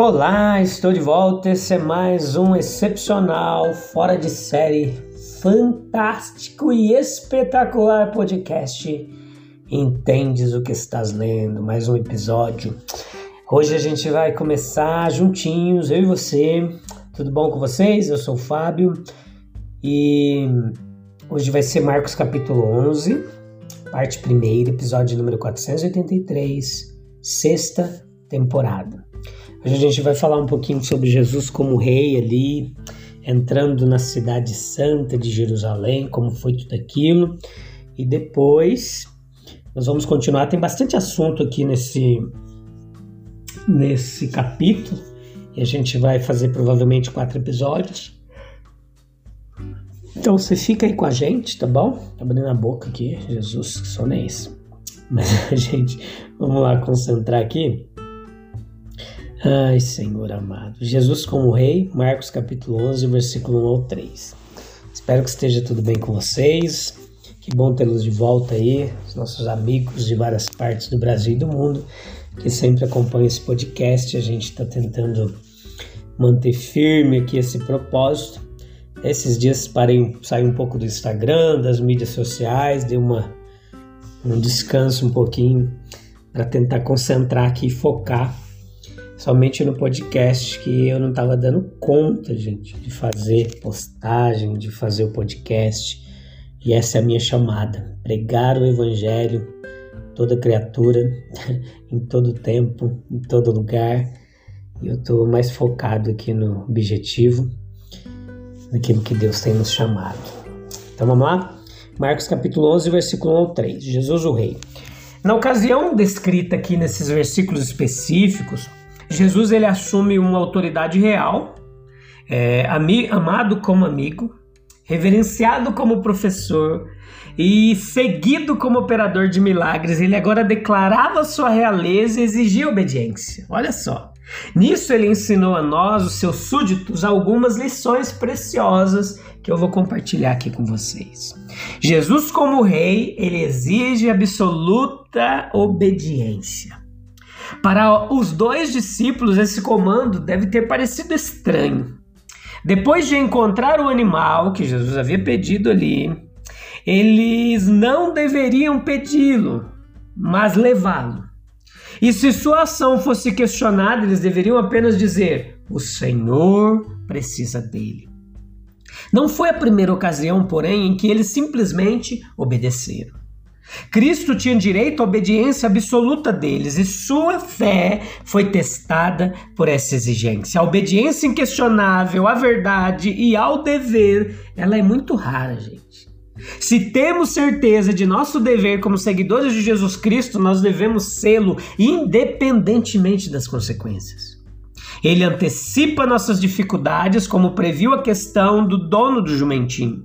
Olá, estou de volta. Esse é mais um excepcional, fora de série, fantástico e espetacular podcast. Entendes o que estás lendo? Mais um episódio. Hoje a gente vai começar juntinhos, eu e você. Tudo bom com vocês? Eu sou o Fábio e hoje vai ser Marcos capítulo 11, parte 1, episódio número 483, sexta temporada. Hoje a gente vai falar um pouquinho sobre Jesus como rei ali, entrando na cidade santa de Jerusalém, como foi tudo aquilo. E depois nós vamos continuar. Tem bastante assunto aqui nesse, nesse capítulo. E a gente vai fazer provavelmente quatro episódios. Então você fica aí com a gente, tá bom? Abrindo a boca aqui, Jesus, que sono é esse? Mas a gente, vamos lá concentrar aqui. Ai, Senhor amado. Jesus como Rei, Marcos capítulo 11, versículo 1 ao 3. Espero que esteja tudo bem com vocês. Que bom tê-los de volta aí, os nossos amigos de várias partes do Brasil e do mundo que sempre acompanham esse podcast. A gente está tentando manter firme aqui esse propósito. Esses dias parei, saí um pouco do Instagram, das mídias sociais, dei uma, um descanso um pouquinho para tentar concentrar aqui e focar somente no podcast que eu não estava dando conta, gente, de fazer postagem, de fazer o podcast. E essa é a minha chamada: pregar o Evangelho, toda criatura, em todo tempo, em todo lugar. E eu estou mais focado aqui no objetivo, naquilo que Deus tem nos chamado. Então vamos lá? Marcos capítulo 11, versículo 1 ao 3. Jesus o Rei. Na ocasião descrita aqui nesses versículos específicos, Jesus ele assume uma autoridade real, é, amado como amigo, reverenciado como professor e seguido como operador de milagres. Ele agora declarava sua realeza e exigia obediência. Olha só. Nisso ele ensinou a nós, os seus súditos, algumas lições preciosas que eu vou compartilhar aqui com vocês. Jesus como rei, ele exige absoluta obediência. Para os dois discípulos, esse comando deve ter parecido estranho. Depois de encontrar o animal que Jesus havia pedido ali, eles não deveriam pedi-lo, mas levá-lo. E se sua ação fosse questionada, eles deveriam apenas dizer: O Senhor precisa dele. Não foi a primeira ocasião, porém, em que eles simplesmente obedeceram. Cristo tinha direito à obediência absoluta deles e sua fé foi testada por essa exigência. A obediência inquestionável à verdade e ao dever, ela é muito rara, gente. Se temos certeza de nosso dever como seguidores de Jesus Cristo, nós devemos sê-lo independentemente das consequências. Ele antecipa nossas dificuldades, como previu a questão do dono do jumentinho.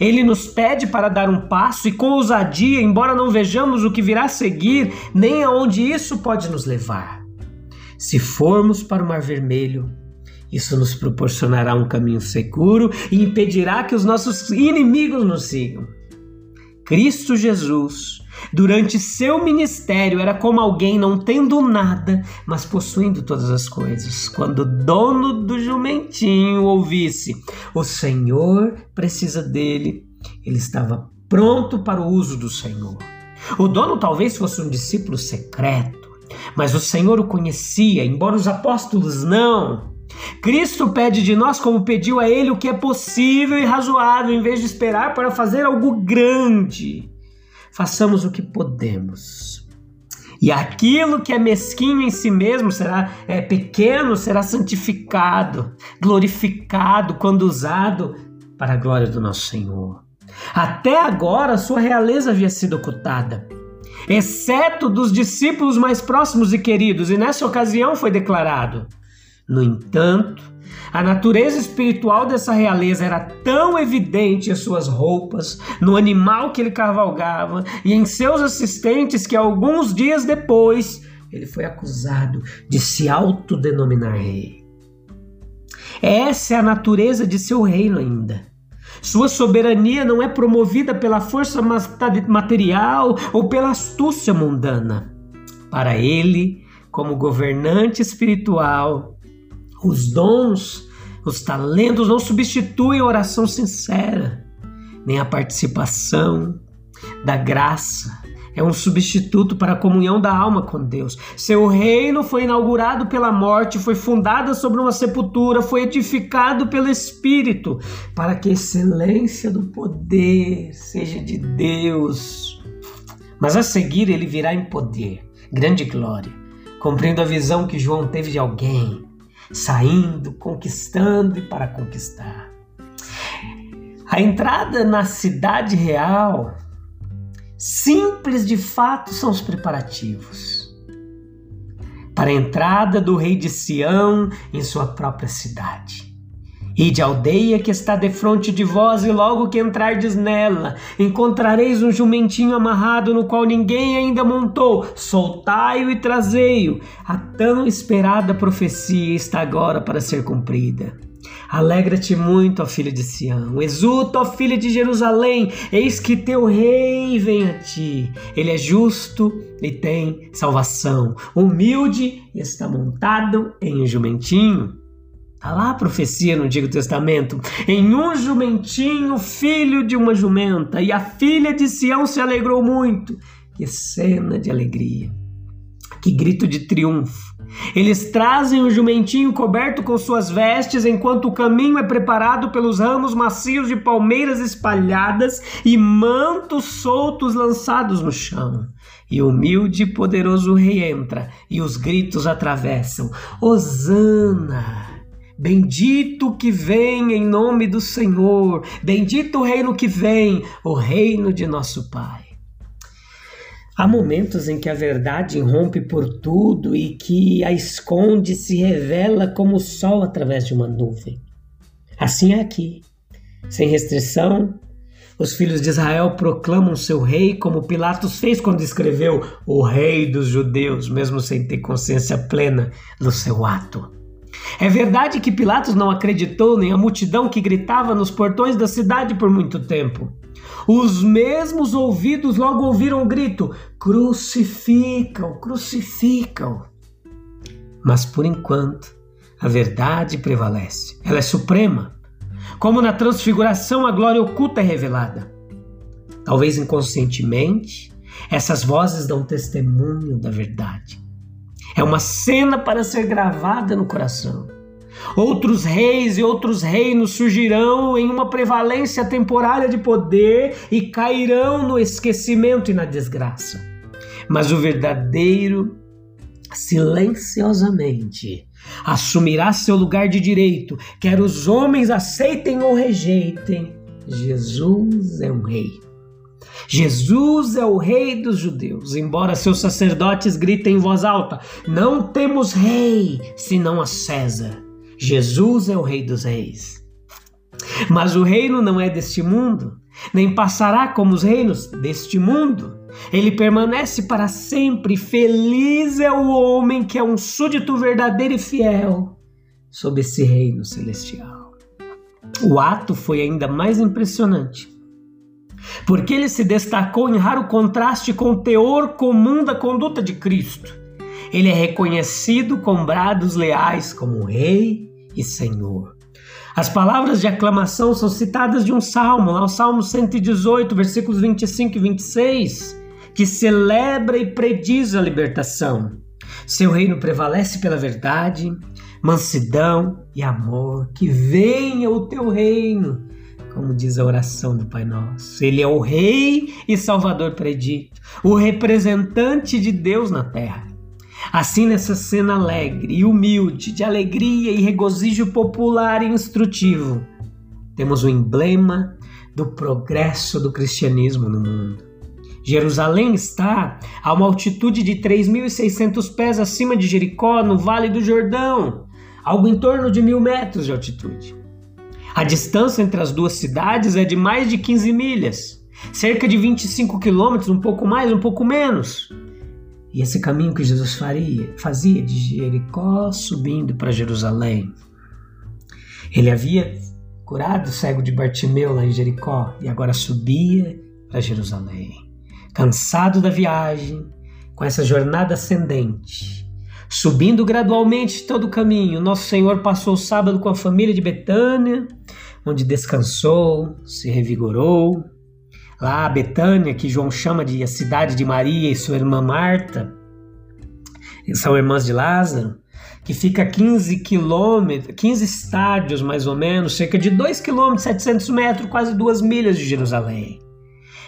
Ele nos pede para dar um passo e com ousadia, embora não vejamos o que virá a seguir, nem aonde isso pode nos levar. Se formos para o Mar Vermelho, isso nos proporcionará um caminho seguro e impedirá que os nossos inimigos nos sigam. Cristo Jesus Durante seu ministério era como alguém não tendo nada, mas possuindo todas as coisas. Quando o dono do jumentinho ouvisse: "O Senhor precisa dele", ele estava pronto para o uso do Senhor. O dono talvez fosse um discípulo secreto, mas o Senhor o conhecia, embora os apóstolos não. Cristo pede de nós, como pediu a ele, o que é possível e razoável, em vez de esperar para fazer algo grande façamos o que podemos. E aquilo que é mesquinho em si mesmo será é, pequeno, será santificado, glorificado quando usado para a glória do nosso Senhor. Até agora, sua realeza havia sido ocultada, exceto dos discípulos mais próximos e queridos, e nessa ocasião foi declarado. No entanto, a natureza espiritual dessa realeza era tão evidente em suas roupas, no animal que ele cavalgava e em seus assistentes que alguns dias depois ele foi acusado de se autodenominar rei. Essa é a natureza de seu reino ainda. Sua soberania não é promovida pela força material ou pela astúcia mundana. Para ele, como governante espiritual, os dons, os talentos não substituem a oração sincera, nem a participação da graça é um substituto para a comunhão da alma com Deus. Seu reino foi inaugurado pela morte, foi fundado sobre uma sepultura, foi edificado pelo Espírito, para que a excelência do poder seja de Deus. Mas a seguir ele virá em poder, grande glória, cumprindo a visão que João teve de alguém, saindo, conquistando e para conquistar. A entrada na cidade real Simples de fato são os preparativos para a entrada do rei de Sião em sua própria cidade. E de aldeia que está defronte de vós, e logo que entrardes nela, encontrareis um jumentinho amarrado no qual ninguém ainda montou. Soltai-o e trazei-o. A tão esperada profecia está agora para ser cumprida. Alegra-te muito, ó filha de Sião, exulta, ó filha de Jerusalém, eis que teu rei vem a ti. Ele é justo e tem salvação, humilde e está montado em um jumentinho. Está lá a profecia no Antigo Testamento. Em um jumentinho, filho de uma jumenta, e a filha de Sião se alegrou muito. Que cena de alegria! Que grito de triunfo! Eles trazem o jumentinho coberto com suas vestes, enquanto o caminho é preparado pelos ramos macios de palmeiras espalhadas e mantos soltos lançados no chão. E o humilde e poderoso rei entra, e os gritos atravessam: Hosana! Bendito que vem em nome do Senhor, bendito o reino que vem, o reino de nosso Pai. Há momentos em que a verdade irrompe por tudo e que a esconde se revela como o sol através de uma nuvem. Assim é aqui. Sem restrição, os filhos de Israel proclamam seu rei, como Pilatos fez quando escreveu o rei dos judeus, mesmo sem ter consciência plena do seu ato. É verdade que Pilatos não acreditou nem a multidão que gritava nos portões da cidade por muito tempo. Os mesmos ouvidos logo ouviram o grito: crucificam, crucificam. Mas por enquanto, a verdade prevalece. Ela é suprema. Como na transfiguração, a glória oculta é revelada. Talvez inconscientemente, essas vozes dão testemunho da verdade. É uma cena para ser gravada no coração. Outros reis e outros reinos surgirão em uma prevalência temporária de poder e cairão no esquecimento e na desgraça. Mas o verdadeiro, silenciosamente, assumirá seu lugar de direito, quer os homens aceitem ou rejeitem. Jesus é um rei. Jesus é o rei dos judeus, embora seus sacerdotes gritem em voz alta: Não temos rei senão a César. Jesus é o Rei dos Reis. Mas o reino não é deste mundo, nem passará como os reinos deste mundo. Ele permanece para sempre. Feliz é o homem que é um súdito verdadeiro e fiel sob esse reino celestial. O ato foi ainda mais impressionante, porque ele se destacou em raro contraste com o teor comum da conduta de Cristo. Ele é reconhecido com brados leais como Rei e Senhor. As palavras de aclamação são citadas de um salmo, lá o Salmo 118, versículos 25 e 26, que celebra e prediz a libertação. Seu reino prevalece pela verdade, mansidão e amor. Que venha o teu reino, como diz a oração do Pai Nosso. Ele é o Rei e Salvador predito, o representante de Deus na terra. Assim, nessa cena alegre e humilde, de alegria e regozijo popular e instrutivo, temos o emblema do progresso do cristianismo no mundo. Jerusalém está a uma altitude de 3.600 pés acima de Jericó, no Vale do Jordão, algo em torno de mil metros de altitude. A distância entre as duas cidades é de mais de 15 milhas, cerca de 25 quilômetros, um pouco mais, um pouco menos. E esse caminho que Jesus faria, fazia de Jericó subindo para Jerusalém. Ele havia curado o cego de Bartimeu lá em Jericó e agora subia para Jerusalém. Cansado da viagem, com essa jornada ascendente, subindo gradualmente todo o caminho, nosso Senhor passou o sábado com a família de Betânia, onde descansou, se revigorou Lá, Betânia, que João chama de a cidade de Maria e sua irmã Marta, são irmãs de Lázaro, que fica a 15 quilômetros, 15 estádios mais ou menos, cerca de 2 quilômetros, 700 metros, quase 2 milhas de Jerusalém.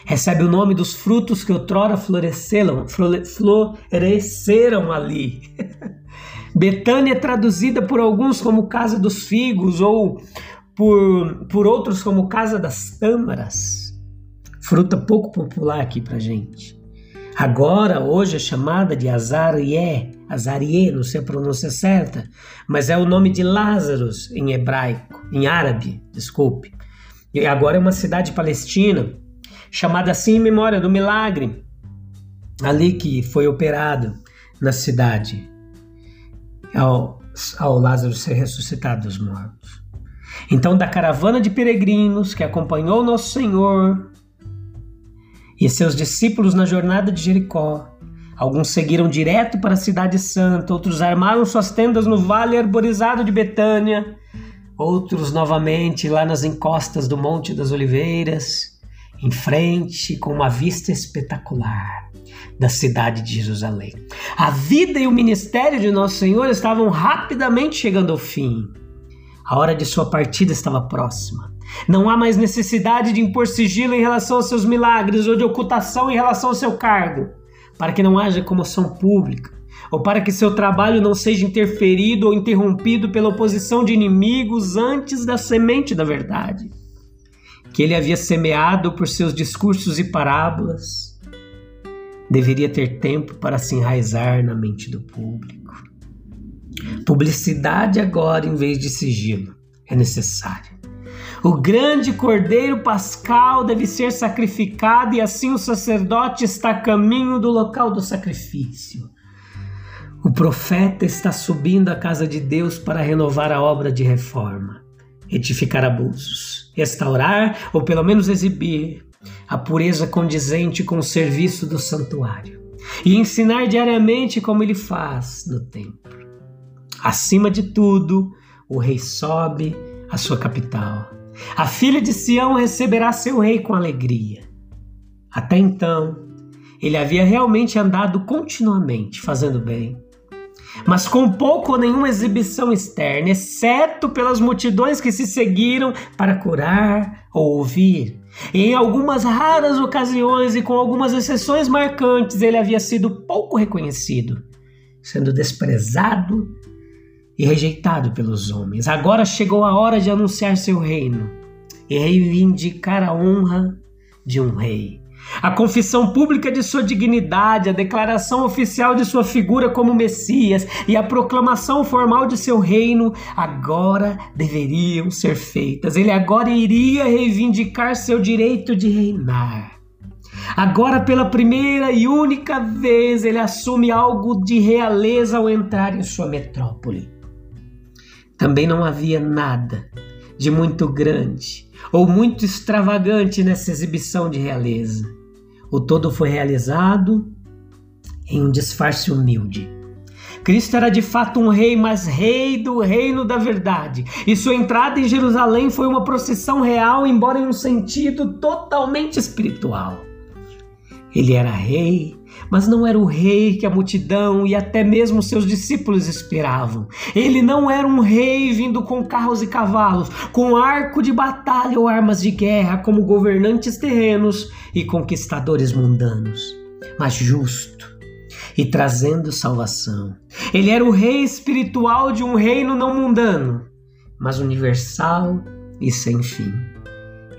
Recebe o nome dos frutos que outrora floresceram, floresceram ali. Betânia é traduzida por alguns como Casa dos Figos ou por, por outros como Casa das Tâmaras fruta pouco popular aqui para gente. Agora, hoje é chamada de Azarié, Azarié, não sei a pronúncia certa, mas é o nome de Lázaro em hebraico, em árabe, desculpe. E agora é uma cidade palestina, chamada assim em memória do milagre ali que foi operado na cidade, ao, ao Lázaro ser ressuscitado dos mortos. Então, da caravana de peregrinos que acompanhou Nosso Senhor e seus discípulos na jornada de Jericó. Alguns seguiram direto para a cidade santa, outros armaram suas tendas no vale arborizado de Betânia, outros novamente lá nas encostas do Monte das Oliveiras, em frente com uma vista espetacular da cidade de Jerusalém. A vida e o ministério de Nosso Senhor estavam rapidamente chegando ao fim. A hora de sua partida estava próxima. Não há mais necessidade de impor sigilo em relação aos seus milagres ou de ocultação em relação ao seu cargo, para que não haja comoção pública, ou para que seu trabalho não seja interferido ou interrompido pela oposição de inimigos antes da semente da verdade, que ele havia semeado por seus discursos e parábolas, deveria ter tempo para se enraizar na mente do público. Publicidade agora em vez de sigilo é necessária. O grande cordeiro pascal deve ser sacrificado e assim o sacerdote está a caminho do local do sacrifício. O profeta está subindo à casa de Deus para renovar a obra de reforma, retificar abusos, restaurar ou pelo menos exibir a pureza condizente com o serviço do santuário e ensinar diariamente como ele faz no templo. Acima de tudo, o rei sobe à sua capital a filha de Sião receberá seu rei com alegria. Até então, ele havia realmente andado continuamente fazendo bem, mas com pouco ou nenhuma exibição externa, exceto pelas multidões que se seguiram para curar ou ouvir. Em algumas raras ocasiões e com algumas exceções marcantes, ele havia sido pouco reconhecido, sendo desprezado e rejeitado pelos homens. Agora chegou a hora de anunciar seu reino e reivindicar a honra de um rei. A confissão pública de sua dignidade, a declaração oficial de sua figura como Messias e a proclamação formal de seu reino agora deveriam ser feitas. Ele agora iria reivindicar seu direito de reinar. Agora, pela primeira e única vez, ele assume algo de realeza ao entrar em sua metrópole. Também não havia nada de muito grande ou muito extravagante nessa exibição de realeza. O todo foi realizado em um disfarce humilde. Cristo era de fato um rei, mas rei do reino da verdade. E sua entrada em Jerusalém foi uma procissão real, embora em um sentido totalmente espiritual. Ele era rei mas não era o rei que a multidão e até mesmo seus discípulos esperavam. Ele não era um rei vindo com carros e cavalos, com arco de batalha ou armas de guerra, como governantes terrenos e conquistadores mundanos, mas justo e trazendo salvação. Ele era o rei espiritual de um reino não mundano, mas universal e sem fim.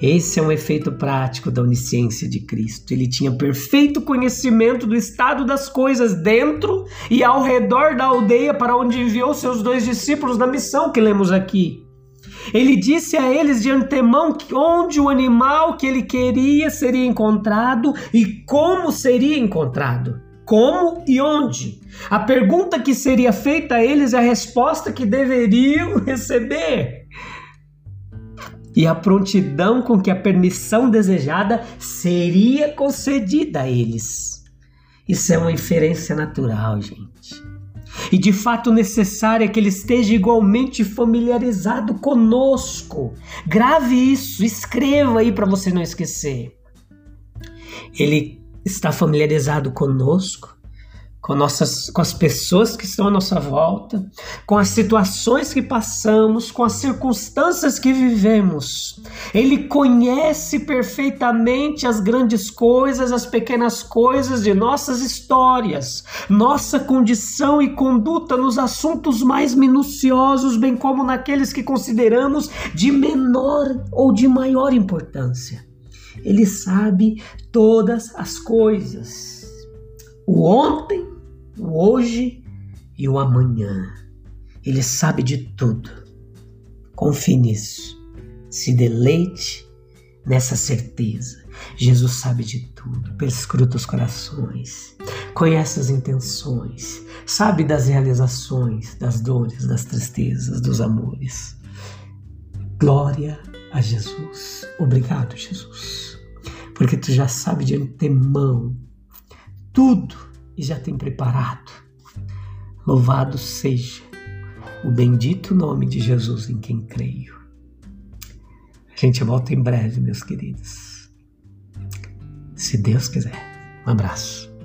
Esse é um efeito prático da onisciência de Cristo. Ele tinha perfeito conhecimento do estado das coisas dentro e ao redor da aldeia para onde enviou seus dois discípulos na missão que lemos aqui. Ele disse a eles de antemão que onde o animal que ele queria seria encontrado e como seria encontrado. Como e onde? A pergunta que seria feita a eles é a resposta que deveriam receber e a prontidão com que a permissão desejada seria concedida a eles. Isso é uma inferência natural, gente. E de fato necessária que ele esteja igualmente familiarizado conosco. Grave isso, escreva aí para você não esquecer. Ele está familiarizado conosco com, nossas, com as pessoas que estão à nossa volta, com as situações que passamos, com as circunstâncias que vivemos. Ele conhece perfeitamente as grandes coisas, as pequenas coisas de nossas histórias, nossa condição e conduta nos assuntos mais minuciosos, bem como naqueles que consideramos de menor ou de maior importância. Ele sabe todas as coisas. O ontem, o hoje e o amanhã. Ele sabe de tudo. Confie nisso. Se deleite nessa certeza. Jesus sabe de tudo, perscruta os corações, conhece as intenções, sabe das realizações, das dores, das tristezas, dos amores. Glória a Jesus. Obrigado, Jesus, porque tu já sabe de antemão tudo e já tem preparado. Louvado seja o bendito nome de Jesus em quem creio. A gente volta em breve, meus queridos. Se Deus quiser. Um abraço.